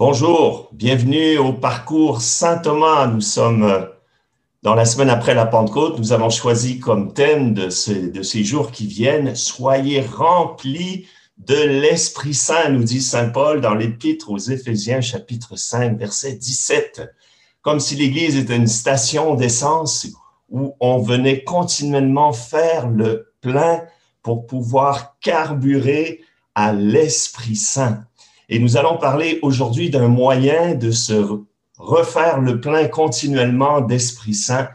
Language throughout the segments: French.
Bonjour, bienvenue au parcours Saint Thomas. Nous sommes euh, dans la semaine après la Pentecôte. Nous avons choisi comme thème de ces, jours qui viennent, Soyez remplis de l'Esprit Saint, nous dit Saint Paul dans l'Épître aux Éphésiens chapitre 5, verset 17. Comme si l'Église était une station d'essence où on venait continuellement faire le plein pour pouvoir carburer à l'Esprit Saint. Et nous allons parler aujourd'hui d'un moyen de se refaire le plein continuellement d'Esprit Saint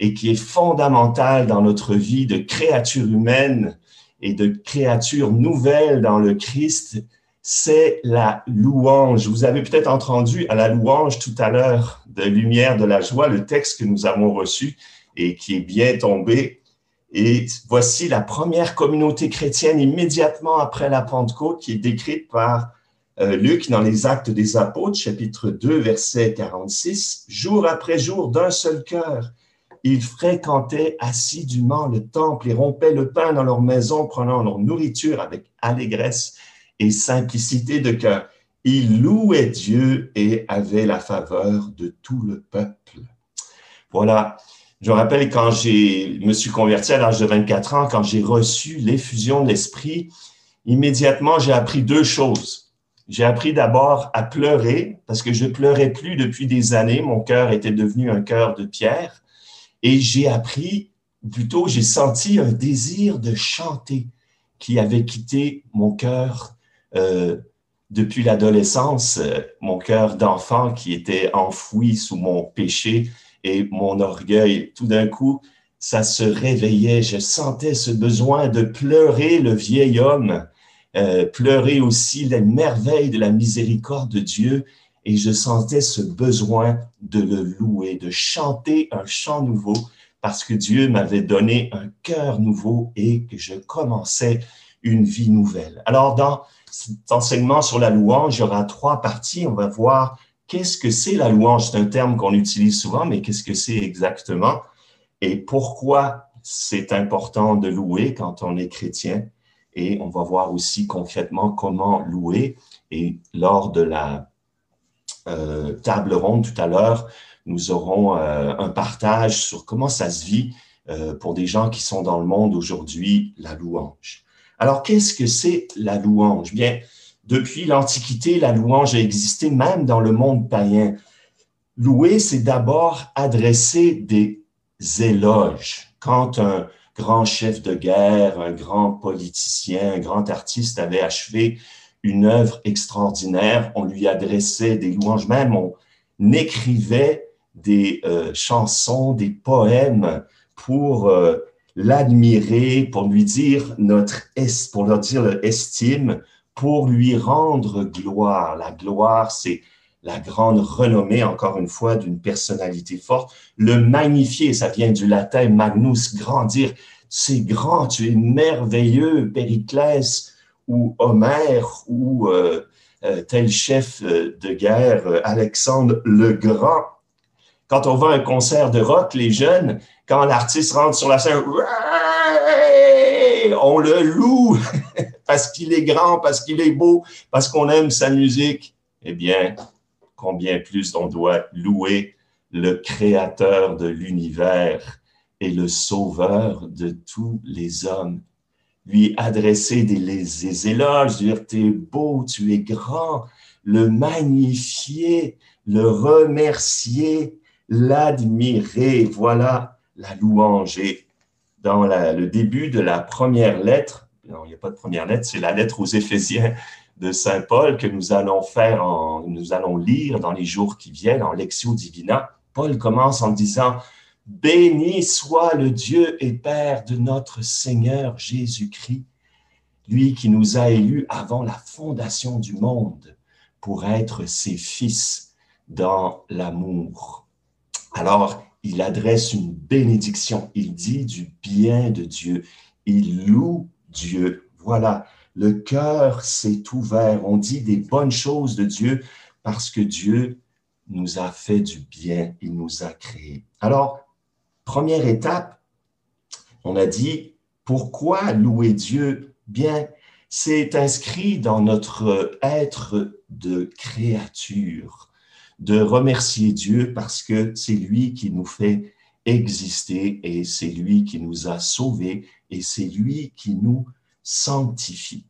et qui est fondamental dans notre vie de créature humaine et de créature nouvelle dans le Christ, c'est la louange. Vous avez peut-être entendu à la louange tout à l'heure de Lumière de la joie, le texte que nous avons reçu et qui est bien tombé. Et voici la première communauté chrétienne immédiatement après la Pentecôte qui est décrite par euh, Luc dans les Actes des Apôtres, chapitre 2, verset 46, jour après jour, d'un seul cœur, ils fréquentaient assidûment le temple et rompaient le pain dans leur maison, prenant leur nourriture avec allégresse et simplicité de cœur. Ils louaient Dieu et avaient la faveur de tout le peuple. Voilà. Je me rappelle quand j'ai me suis converti à l'âge de 24 ans, quand j'ai reçu l'effusion de l'esprit, immédiatement j'ai appris deux choses. J'ai appris d'abord à pleurer parce que je pleurais plus depuis des années. Mon cœur était devenu un cœur de pierre. Et j'ai appris, plutôt j'ai senti un désir de chanter qui avait quitté mon cœur euh, depuis l'adolescence, euh, mon cœur d'enfant qui était enfoui sous mon péché et mon orgueil. Tout d'un coup, ça se réveillait. Je sentais ce besoin de pleurer le vieil homme euh, pleurer aussi les merveilles de la miséricorde de Dieu et je sentais ce besoin de le louer, de chanter un chant nouveau parce que Dieu m'avait donné un cœur nouveau et que je commençais une vie nouvelle. Alors, dans cet enseignement sur la louange, il y aura trois parties. On va voir qu'est-ce que c'est la louange. C'est un terme qu'on utilise souvent, mais qu'est-ce que c'est exactement? Et pourquoi c'est important de louer quand on est chrétien? Et on va voir aussi concrètement comment louer. Et lors de la euh, table ronde tout à l'heure, nous aurons euh, un partage sur comment ça se vit euh, pour des gens qui sont dans le monde aujourd'hui, la louange. Alors, qu'est-ce que c'est la louange? Bien, depuis l'Antiquité, la louange a existé même dans le monde païen. Louer, c'est d'abord adresser des éloges. Quand un, grand chef de guerre, un grand politicien, un grand artiste avait achevé une œuvre extraordinaire. On lui adressait des louanges, même on écrivait des euh, chansons, des poèmes pour euh, l'admirer, pour lui dire notre pour leur dire estime, pour lui rendre gloire. La gloire, c'est la grande renommée, encore une fois, d'une personnalité forte. Le magnifier, ça vient du latin magnus, grandir. C'est grand, tu es merveilleux, Périclès ou Homère ou euh, euh, tel chef euh, de guerre, Alexandre le Grand. Quand on va à un concert de rock, les jeunes, quand l'artiste rentre sur la scène, on le loue parce qu'il est grand, parce qu'il est beau, parce qu'on aime sa musique. Eh bien, combien plus on doit louer le créateur de l'univers et le sauveur de tous les hommes. Lui adresser des, éloges, dire tu es beau, tu es grand, le magnifier, le remercier, l'admirer. Voilà la louange. Et dans le début de la première lettre, non, il n'y a pas de première lettre, c'est la lettre aux Éphésiens de Saint Paul que nous allons faire, nous allons lire dans les jours qui viennent en Lectio Divina. Paul commence en disant Béni soit le Dieu et Père de notre Seigneur Jésus-Christ, lui qui nous a élus avant la fondation du monde pour être ses fils dans l'amour. Alors, il adresse une bénédiction, il dit du bien de Dieu, il loue Dieu. Voilà, le cœur s'est ouvert. On dit des bonnes choses de Dieu parce que Dieu nous a fait du bien, il nous a créés. Alors, première étape, on a dit, pourquoi louer Dieu Bien, c'est inscrit dans notre être de créature, de remercier Dieu parce que c'est lui qui nous fait exister et c'est lui qui nous a sauvés et c'est lui qui nous sanctifie.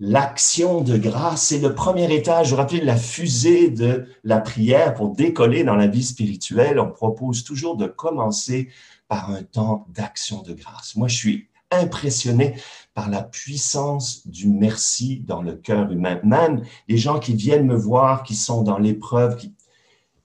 L'action de grâce, c'est le premier étage. Vous vous rappelez la fusée de la prière pour décoller dans la vie spirituelle. On propose toujours de commencer par un temps d'action de grâce. Moi, je suis impressionné par la puissance du merci dans le cœur humain. Même les gens qui viennent me voir, qui sont dans l'épreuve, qui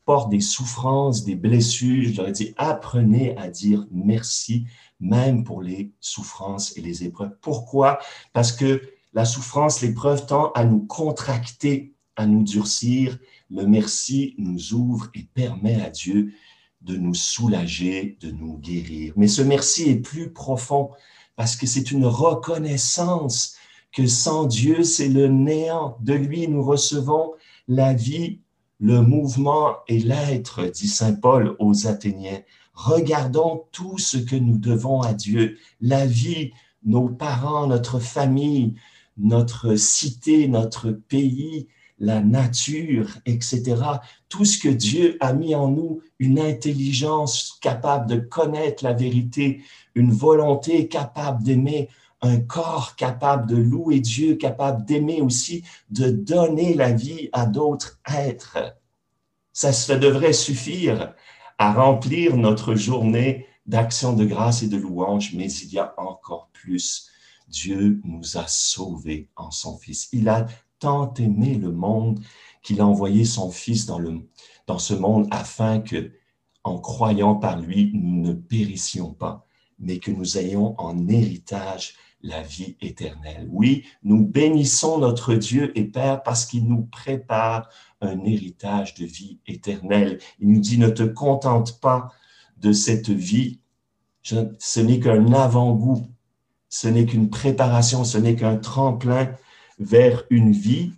portent des souffrances, des blessures, je leur ai dit, apprenez à dire merci, même pour les souffrances et les épreuves. Pourquoi? Parce que la souffrance, l'épreuve tend à nous contracter, à nous durcir. Le merci nous ouvre et permet à Dieu de nous soulager, de nous guérir. Mais ce merci est plus profond parce que c'est une reconnaissance que sans Dieu, c'est le néant. De lui, nous recevons la vie, le mouvement et l'être, dit Saint Paul aux Athéniens. Regardons tout ce que nous devons à Dieu, la vie, nos parents, notre famille, notre cité, notre pays, la nature, etc. Tout ce que Dieu a mis en nous, une intelligence capable de connaître la vérité, une volonté capable d'aimer, un corps capable de louer Dieu, capable d'aimer aussi, de donner la vie à d'autres êtres. Ça, ça devrait suffire à remplir notre journée d'action de grâce et de louange, mais il y a encore plus. Dieu nous a sauvés en son Fils. Il a tant aimé le monde qu'il a envoyé son Fils dans, le, dans ce monde afin que, en croyant par lui, nous ne périssions pas, mais que nous ayons en héritage la vie éternelle. Oui, nous bénissons notre Dieu et Père parce qu'il nous prépare un héritage de vie éternelle. Il nous dit, ne te contente pas de cette vie, ce n'est qu'un avant-goût, ce n'est qu'une préparation, ce n'est qu'un tremplin vers une vie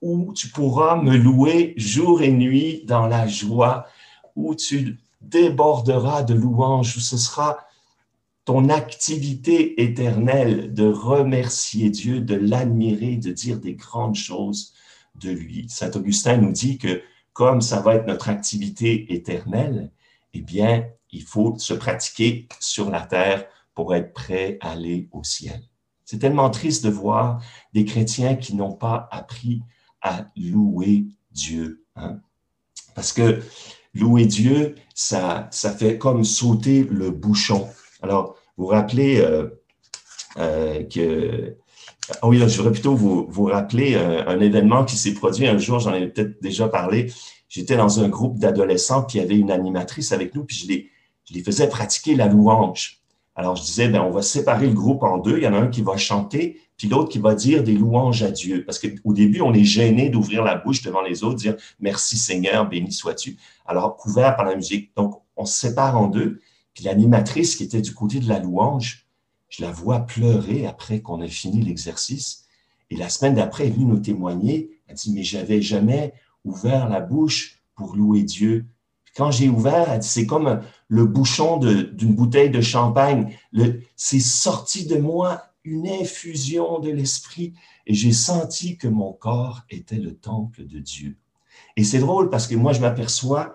où tu pourras me louer jour et nuit dans la joie, où tu déborderas de louanges, où ce sera ton activité éternelle de remercier Dieu, de l'admirer, de dire des grandes choses de lui. Saint Augustin nous dit que comme ça va être notre activité éternelle, eh bien, il faut se pratiquer sur la terre pour être prêt à aller au ciel. C'est tellement triste de voir des chrétiens qui n'ont pas appris à louer Dieu. Hein? Parce que louer Dieu, ça, ça fait comme sauter le bouchon. Alors, vous rappelez euh, euh, que... Oh oui, je voudrais plutôt vous, vous rappeler un, un événement qui s'est produit un jour, j'en ai peut-être déjà parlé. J'étais dans un groupe d'adolescents, puis il y avait une animatrice avec nous, puis je les, je les faisais pratiquer la louange. Alors, je disais, ben, on va séparer le groupe en deux. Il y en a un qui va chanter, puis l'autre qui va dire des louanges à Dieu. Parce qu'au début, on est gêné d'ouvrir la bouche devant les autres, dire merci Seigneur, béni sois-tu. Alors, couvert par la musique. Donc, on se sépare en deux. Puis l'animatrice qui était du côté de la louange, je la vois pleurer après qu'on ait fini l'exercice. Et la semaine d'après, elle est venue nous témoigner. Elle dit, mais j'avais jamais ouvert la bouche pour louer Dieu. Quand j'ai ouvert, c'est comme le bouchon d'une bouteille de champagne. C'est sorti de moi une infusion de l'esprit et j'ai senti que mon corps était le temple de Dieu. Et c'est drôle parce que moi, je m'aperçois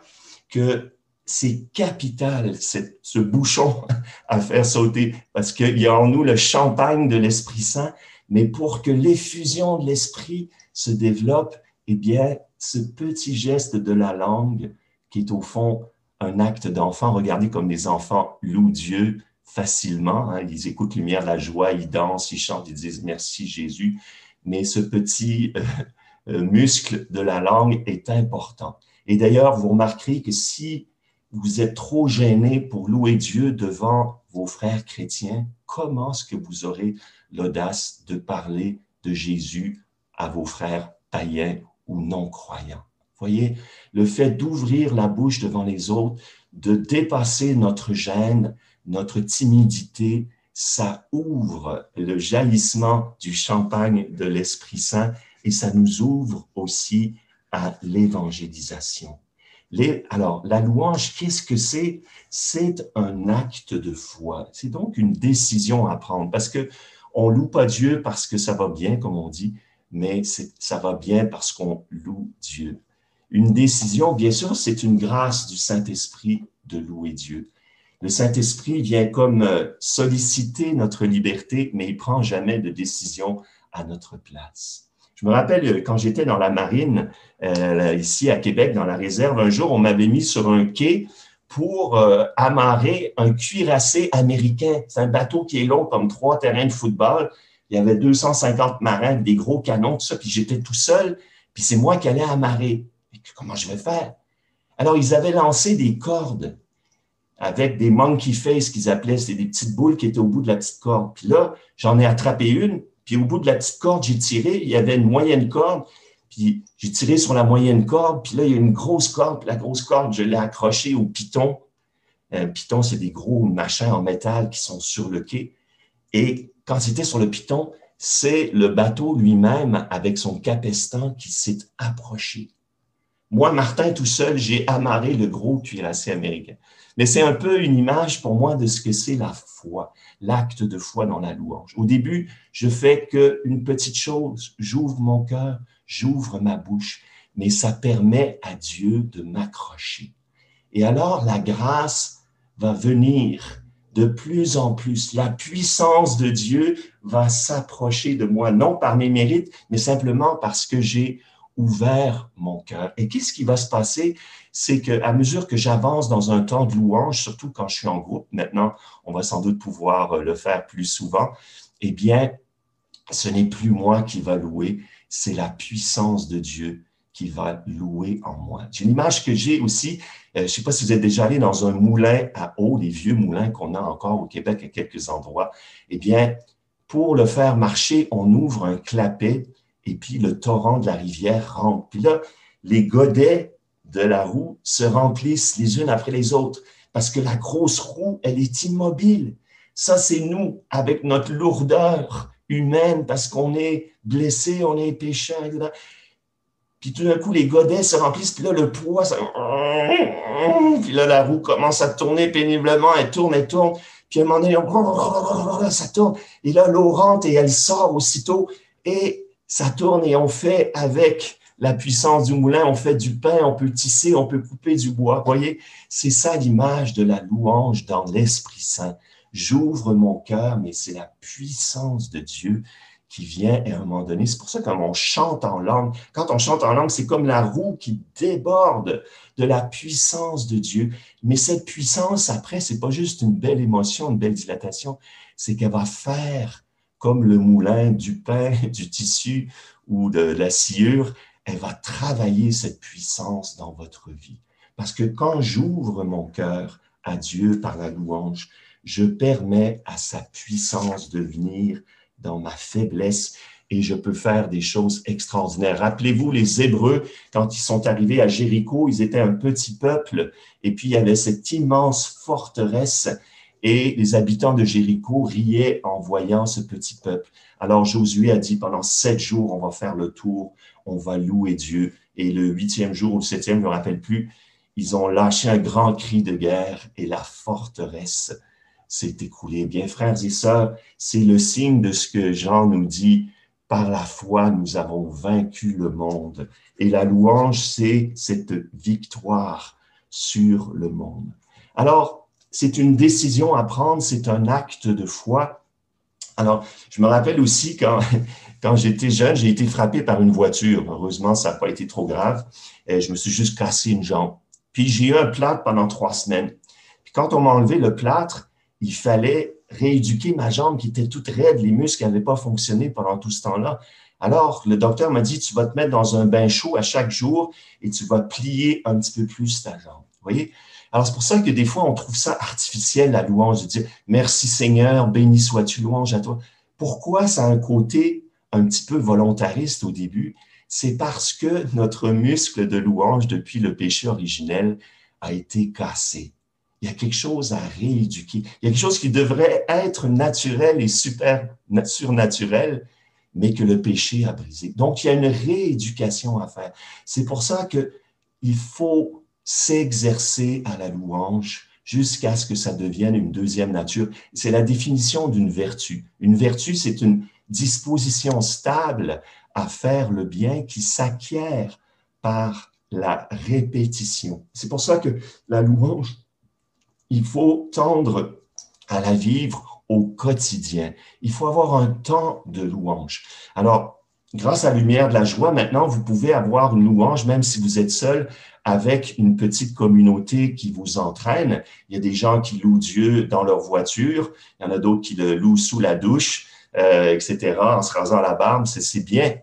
que c'est capital, ce bouchon à faire sauter, parce qu'il y a en nous le champagne de l'Esprit Saint, mais pour que l'effusion de l'Esprit se développe, eh bien, ce petit geste de la langue qui est au fond un acte d'enfant. Regardez comme les enfants louent Dieu facilement. Hein. Ils écoutent lumière, la joie, ils dansent, ils chantent, ils disent merci Jésus. Mais ce petit euh, euh, muscle de la langue est important. Et d'ailleurs, vous remarquerez que si vous êtes trop gêné pour louer Dieu devant vos frères chrétiens, comment est-ce que vous aurez l'audace de parler de Jésus à vos frères païens ou non croyants? voyez, le fait d'ouvrir la bouche devant les autres, de dépasser notre gêne, notre timidité, ça ouvre le jaillissement du champagne de l'Esprit Saint et ça nous ouvre aussi à l'évangélisation. Alors, la louange, qu'est-ce que c'est? C'est un acte de foi. C'est donc une décision à prendre parce que On loue pas Dieu parce que ça va bien, comme on dit, mais ça va bien parce qu'on loue Dieu. Une décision, bien sûr, c'est une grâce du Saint-Esprit de louer Dieu. Le Saint-Esprit vient comme euh, solliciter notre liberté, mais il prend jamais de décision à notre place. Je me rappelle euh, quand j'étais dans la marine, euh, ici à Québec, dans la réserve, un jour, on m'avait mis sur un quai pour amarrer un cuirassé américain. C'est un bateau qui est long comme trois terrains de football. Il y avait 250 marins, des gros canons, tout ça, puis j'étais tout seul, puis c'est moi qui allais amarrer. comment je vais faire? Alors, ils avaient lancé des cordes avec des monkey face qu'ils appelaient, c'est des petites boules qui étaient au bout de la petite corde. Puis là, j'en ai attrapé une, puis au bout de la petite corde, j'ai tiré, il y avait une moyenne corde, puis j'ai tiré sur la moyenne corde, puis là, il y a une grosse corde, puis la grosse corde, je l'ai accrochée au piton. Un piton, c'est des gros machins en métal qui sont sur le quai. Et quand c'était sur le piton, c'est le bateau lui-même avec son capestan qui s'est approché. Moi, Martin, tout seul, j'ai amarré le gros cuirassé américain. Mais c'est un peu une image pour moi de ce que c'est la foi, l'acte de foi dans la louange. Au début, je fais qu'une petite chose, j'ouvre mon cœur, j'ouvre ma bouche, mais ça permet à Dieu de m'accrocher. Et alors, la grâce va venir de plus en plus. La puissance de Dieu va s'approcher de moi, non par mes mérites, mais simplement parce que j'ai ouvert mon cœur. Et qu'est-ce qui va se passer? C'est qu'à mesure que j'avance dans un temps de louange, surtout quand je suis en groupe, maintenant, on va sans doute pouvoir euh, le faire plus souvent, eh bien, ce n'est plus moi qui va louer, c'est la puissance de Dieu qui va louer en moi. J'ai une image que j'ai aussi, euh, je ne sais pas si vous êtes déjà allé dans un moulin à eau, les vieux moulins qu'on a encore au Québec à quelques endroits. Eh bien, pour le faire marcher, on ouvre un clapet et puis le torrent de la rivière rentre. Puis là, les godets de la roue se remplissent les unes après les autres parce que la grosse roue, elle est immobile. Ça, c'est nous, avec notre lourdeur humaine, parce qu'on est blessé, on est pécheur, etc. Puis tout d'un coup, les godets se remplissent, puis là, le poids, ça... puis là, la roue commence à tourner péniblement, elle tourne, elle tourne, puis à un moment donné, ça tourne, et là, l'eau rentre et elle sort aussitôt, et ça tourne et on fait avec la puissance du moulin, on fait du pain, on peut tisser, on peut couper du bois. Voyez, c'est ça l'image de la louange dans l'Esprit Saint. J'ouvre mon cœur, mais c'est la puissance de Dieu qui vient à un moment donné. C'est pour ça que quand on chante en langue, quand on chante en langue, c'est comme la roue qui déborde de la puissance de Dieu. Mais cette puissance, après, c'est pas juste une belle émotion, une belle dilatation, c'est qu'elle va faire comme le moulin du pain, du tissu ou de la sciure, elle va travailler cette puissance dans votre vie. Parce que quand j'ouvre mon cœur à Dieu par la louange, je permets à sa puissance de venir dans ma faiblesse et je peux faire des choses extraordinaires. Rappelez-vous les Hébreux, quand ils sont arrivés à Jéricho, ils étaient un petit peuple et puis il y avait cette immense forteresse et les habitants de Jéricho riaient en voyant ce petit peuple. Alors Josué a dit, pendant sept jours, on va faire le tour, on va louer Dieu. Et le huitième jour ou le septième, je ne me rappelle plus, ils ont lâché un grand cri de guerre et la forteresse s'est écroulée. Bien, frères et sœurs, c'est le signe de ce que Jean nous dit. Par la foi, nous avons vaincu le monde. Et la louange, c'est cette victoire sur le monde. Alors, c'est une décision à prendre, c'est un acte de foi. Alors, je me rappelle aussi quand, quand j'étais jeune, j'ai été frappé par une voiture. Heureusement, ça n'a pas été trop grave. Et je me suis juste cassé une jambe. Puis j'ai eu un plâtre pendant trois semaines. Puis quand on m'a enlevé le plâtre, il fallait rééduquer ma jambe qui était toute raide, les muscles n'avaient pas fonctionné pendant tout ce temps-là. Alors, le docteur m'a dit, tu vas te mettre dans un bain chaud à chaque jour et tu vas plier un petit peu plus ta jambe. Vous voyez? Alors, c'est pour ça que des fois, on trouve ça artificiel, la louange, de dire Merci Seigneur, béni sois-tu, louange à toi. Pourquoi ça a un côté un petit peu volontariste au début? C'est parce que notre muscle de louange, depuis le péché originel, a été cassé. Il y a quelque chose à rééduquer. Il y a quelque chose qui devrait être naturel et super surnaturel, mais que le péché a brisé. Donc, il y a une rééducation à faire. C'est pour ça que il faut s'exercer à la louange jusqu'à ce que ça devienne une deuxième nature. C'est la définition d'une vertu. Une vertu, c'est une disposition stable à faire le bien qui s'acquiert par la répétition. C'est pour ça que la louange, il faut tendre à la vivre au quotidien. Il faut avoir un temps de louange. Alors, grâce à la lumière de la joie, maintenant, vous pouvez avoir une louange, même si vous êtes seul, avec une petite communauté qui vous entraîne. Il y a des gens qui louent Dieu dans leur voiture, il y en a d'autres qui le louent sous la douche, euh, etc., en se rasant la barbe, c'est bien.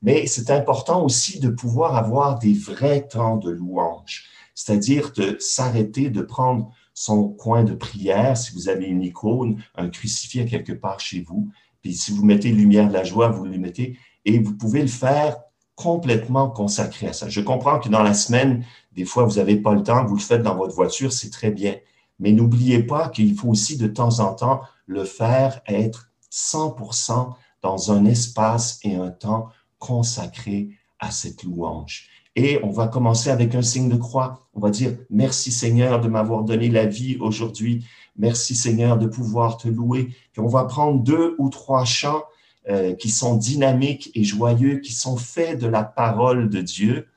Mais c'est important aussi de pouvoir avoir des vrais temps de louange, c'est-à-dire de s'arrêter, de prendre son coin de prière, si vous avez une icône, un crucifix quelque part chez vous, puis si vous mettez lumière de la joie, vous le mettez, et vous pouvez le faire complètement consacré à ça. Je comprends que dans la semaine, des fois, vous n'avez pas le temps, vous le faites dans votre voiture, c'est très bien. Mais n'oubliez pas qu'il faut aussi de temps en temps le faire, être 100% dans un espace et un temps consacré à cette louange. Et on va commencer avec un signe de croix. On va dire, merci Seigneur de m'avoir donné la vie aujourd'hui. Merci Seigneur de pouvoir te louer. Puis on va prendre deux ou trois chants euh, qui sont dynamiques et joyeux, qui sont faits de la parole de Dieu.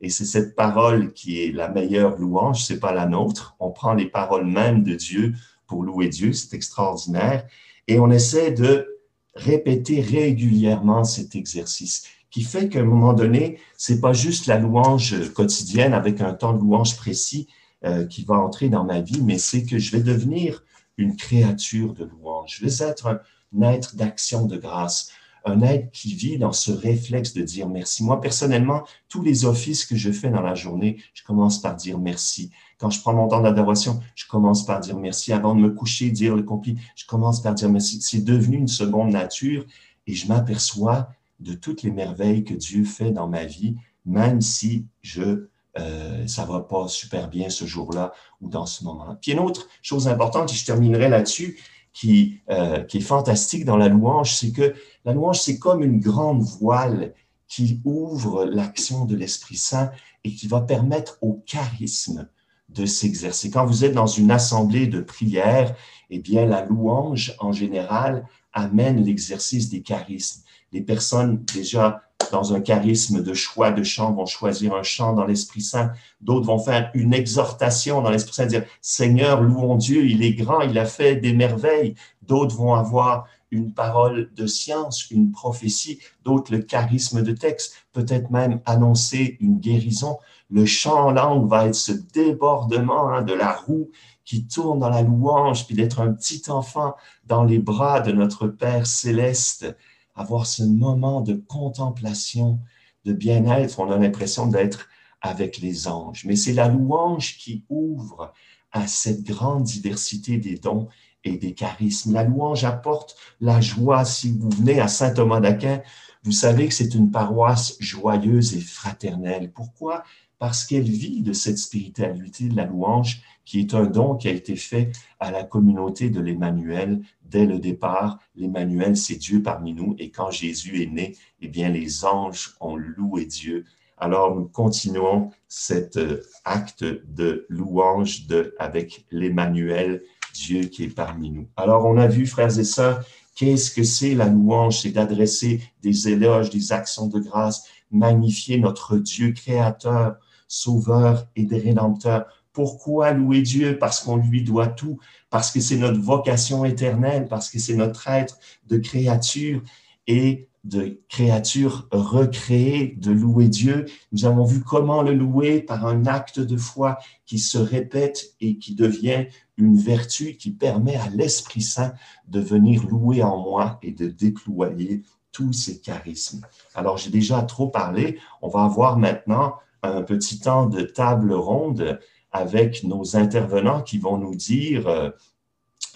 Et c'est cette parole qui est la meilleure louange, c'est pas la nôtre. On prend les paroles même de Dieu pour louer Dieu, c'est extraordinaire. Et on essaie de répéter régulièrement cet exercice qui fait qu'à un moment donné, c'est pas juste la louange quotidienne avec un temps de louange précis euh, qui va entrer dans ma vie, mais c'est que je vais devenir une créature de louange. Je vais être un être d'action de grâce, un être qui vit dans ce réflexe de dire merci. Moi, personnellement, tous les offices que je fais dans la journée, je commence par dire merci. Quand je prends mon temps d'adoration, je commence par dire merci. Avant de me coucher, dire le compli, je commence par dire merci. C'est devenu une seconde nature et je m'aperçois de toutes les merveilles que Dieu fait dans ma vie, même si je euh, ça va pas super bien ce jour-là ou dans ce moment. Puis une autre chose importante, et je terminerai là-dessus, qui, euh, qui est fantastique dans la louange, c'est que la louange, c'est comme une grande voile qui ouvre l'action de l'Esprit Saint et qui va permettre au charisme de s'exercer. Quand vous êtes dans une assemblée de prière, eh bien, la louange, en général, amène l'exercice des charismes les personnes déjà dans un charisme de choix de chant vont choisir un chant dans l'Esprit Saint. D'autres vont faire une exhortation dans l'Esprit Saint, dire Seigneur, louons Dieu, il est grand, il a fait des merveilles. D'autres vont avoir une parole de science, une prophétie. D'autres le charisme de texte, peut-être même annoncer une guérison. Le chant en langue va être ce débordement hein, de la roue qui tourne dans la louange, puis d'être un petit enfant dans les bras de notre Père céleste avoir ce moment de contemplation, de bien-être. On a l'impression d'être avec les anges. Mais c'est la louange qui ouvre à cette grande diversité des dons et des charismes. La louange apporte la joie. Si vous venez à Saint Thomas d'Aquin, vous savez que c'est une paroisse joyeuse et fraternelle. Pourquoi? Parce qu'elle vit de cette spiritualité de la louange qui est un don qui a été fait à la communauté de l'Emmanuel dès le départ. L'Emmanuel, c'est Dieu parmi nous. Et quand Jésus est né, eh bien, les anges ont loué Dieu. Alors, nous continuons cet euh, acte de louange de, avec l'Emmanuel, Dieu qui est parmi nous. Alors, on a vu, frères et sœurs, qu'est-ce que c'est la louange? C'est d'adresser des éloges, des actions de grâce, magnifier notre Dieu créateur, sauveur et rédempteur pourquoi louer Dieu? Parce qu'on lui doit tout, parce que c'est notre vocation éternelle, parce que c'est notre être de créature et de créature recréée, de louer Dieu. Nous avons vu comment le louer par un acte de foi qui se répète et qui devient une vertu qui permet à l'Esprit Saint de venir louer en moi et de déployer tous ses charismes. Alors, j'ai déjà trop parlé. On va avoir maintenant un petit temps de table ronde avec nos intervenants qui vont nous dire euh,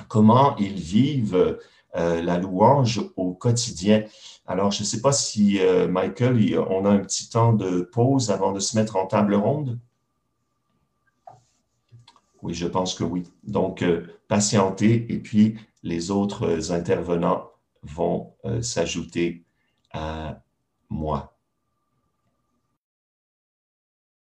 comment ils vivent euh, la louange au quotidien. Alors, je ne sais pas si, euh, Michael, on a un petit temps de pause avant de se mettre en table ronde? Oui, je pense que oui. Donc, patientez et puis les autres intervenants vont s'ajouter à moi.